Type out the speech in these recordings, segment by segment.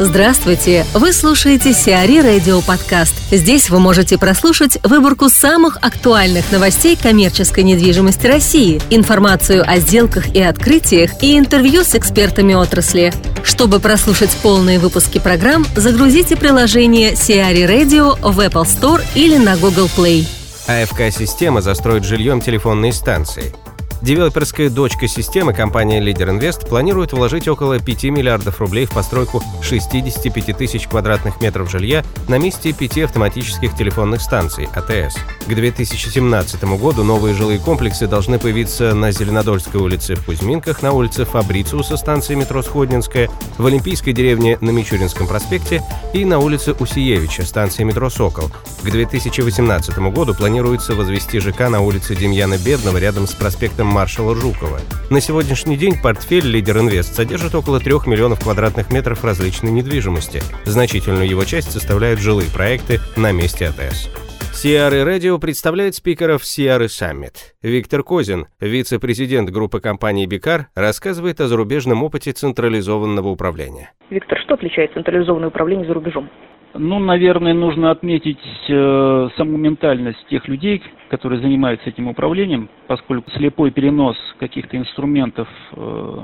Здравствуйте! Вы слушаете Сиари Радио Подкаст. Здесь вы можете прослушать выборку самых актуальных новостей коммерческой недвижимости России, информацию о сделках и открытиях и интервью с экспертами отрасли. Чтобы прослушать полные выпуски программ, загрузите приложение Сиари Radio в Apple Store или на Google Play. АФК-система застроит жильем телефонные станции – Девелоперская дочка системы, компания Leader Invest, планирует вложить около 5 миллиардов рублей в постройку 65 тысяч квадратных метров жилья на месте пяти автоматических телефонных станций АТС. К 2017 году новые жилые комплексы должны появиться на Зеленодольской улице в Кузьминках, на улице Фабрициуса станции метро Сходнинская, в Олимпийской деревне на Мичуринском проспекте и на улице Усиевича станции метро Сокол. К 2018 году планируется возвести ЖК на улице Демьяна Бедного рядом с проспектом маршала Жукова. На сегодняшний день портфель «Лидер Инвест» содержит около 3 миллионов квадратных метров различной недвижимости. Значительную его часть составляют жилые проекты на месте АТС. Сиары Радио представляет спикеров Сиары Саммит. Виктор Козин, вице-президент группы компании Бикар, рассказывает о зарубежном опыте централизованного управления. Виктор, что отличает централизованное управление за рубежом? Ну, наверное, нужно отметить э, саму ментальность тех людей, которые занимаются этим управлением, поскольку слепой перенос каких-то инструментов э,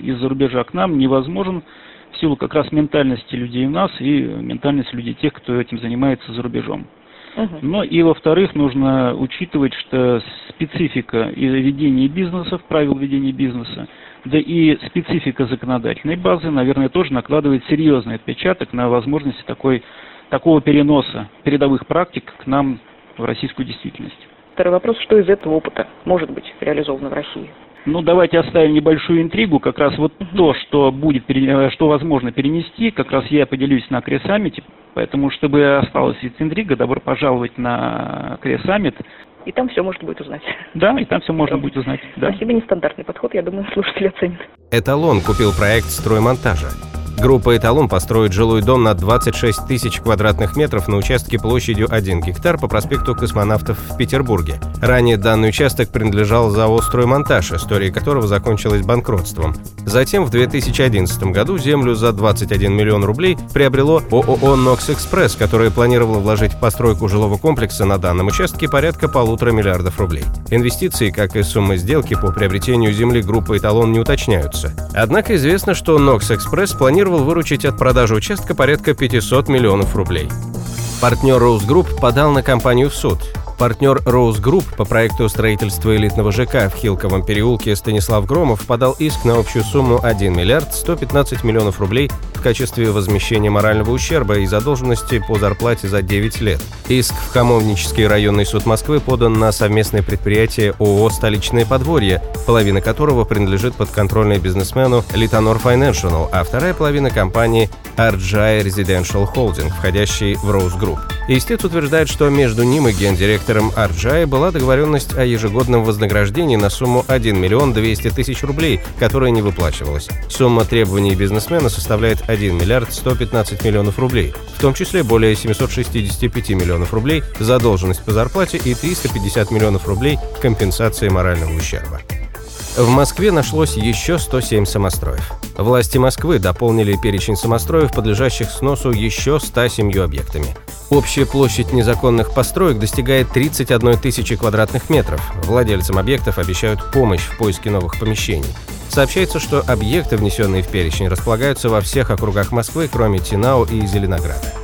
из-за рубежа к нам невозможен в силу как раз ментальности людей у нас и ментальности людей тех, кто этим занимается за рубежом. Uh-huh. Но и во-вторых, нужно учитывать, что специфика и ведения бизнеса, правил ведения бизнеса, да и специфика законодательной базы, наверное, тоже накладывает серьезный отпечаток на возможности такой, такого переноса передовых практик к нам в российскую действительность. Второй вопрос, что из этого опыта может быть реализовано в России? Ну, давайте оставим небольшую интригу. Как раз вот то, что будет, что возможно перенести, как раз я поделюсь на Кресаммите. Поэтому, чтобы осталась эта интрига, добро пожаловать на Кресаммит. И там все можно будет узнать. Да, и там все можно будет узнать. Да. Спасибо, нестандартный подход, я думаю, слушатели оценят. Эталон купил проект строймонтажа. Группа «Эталон» построит жилой дом на 26 тысяч квадратных метров на участке площадью 1 гектар по проспекту Космонавтов в Петербурге. Ранее данный участок принадлежал ЗАО «Строймонтаж», история которого закончилась банкротством. Затем в 2011 году землю за 21 миллион рублей приобрело ООО «Нокс Экспресс», которое планировало вложить в постройку жилого комплекса на данном участке порядка полутора миллиардов рублей. Инвестиции, как и сумма сделки по приобретению земли группы «Эталон» не уточняются. Однако известно, что «Нокс Экспресс» планирует планировал выручить от продажи участка порядка 500 миллионов рублей. Партнер Rose Group подал на компанию в суд. Партнер Rose Group по проекту строительства элитного ЖК в Хилковом переулке Станислав Громов подал иск на общую сумму 1 миллиард 115 миллионов рублей в качестве возмещения морального ущерба и задолженности по зарплате за 9 лет. Иск в Хамовнический районный суд Москвы подан на совместное предприятие ООО «Столичное подворье», половина которого принадлежит подконтрольной бизнесмену Литонор Financial, а вторая половина компании RGI Residential Holding, входящей в Rose Group. Истец утверждает, что между ним и гендиректором RGI была договоренность о ежегодном вознаграждении на сумму 1 миллион 200 тысяч рублей, которая не выплачивалась. Сумма требований бизнесмена составляет 1 миллиард 115 миллионов рублей, в том числе более 765 миллионов рублей задолженность по зарплате и 350 миллионов рублей компенсации морального ущерба. В Москве нашлось еще 107 самостроев. Власти Москвы дополнили перечень самостроев, подлежащих сносу еще 107 объектами. Общая площадь незаконных построек достигает 31 тысячи квадратных метров. Владельцам объектов обещают помощь в поиске новых помещений. Сообщается, что объекты, внесенные в перечень, располагаются во всех округах Москвы, кроме Тинау и Зеленограда.